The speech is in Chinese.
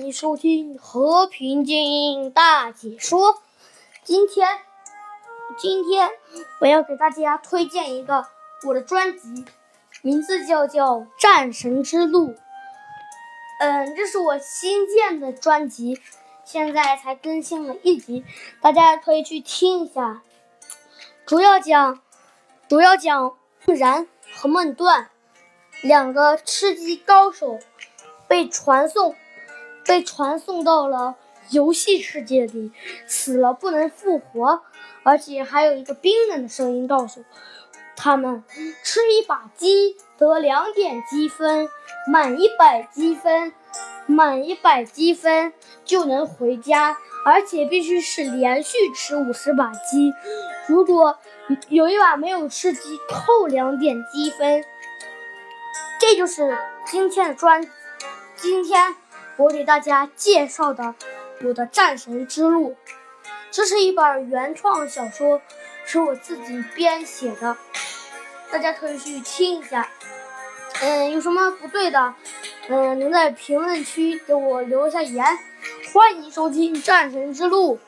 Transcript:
欢迎收听《和平精英大解说》。今天，今天我要给大家推荐一个我的专辑，名字叫叫《战神之路》。嗯，这是我新建的专辑，现在才更新了一集，大家可以去听一下。主要讲，主要讲梦然和梦断两个吃鸡高手被传送。被传送到了游戏世界里，死了不能复活，而且还有一个冰冷的声音告诉他们：吃一把鸡得两点积分，满一百积分，满一百积分就能回家，而且必须是连续吃五十把鸡。如果有一把没有吃鸡，扣两点积分。这就是今天的专，今天。我给大家介绍的我的战神之路，这是一本原创小说，是我自己编写的，大家可以去听一下。嗯，有什么不对的，嗯，能在评论区给我留一下言。欢迎收听战神之路。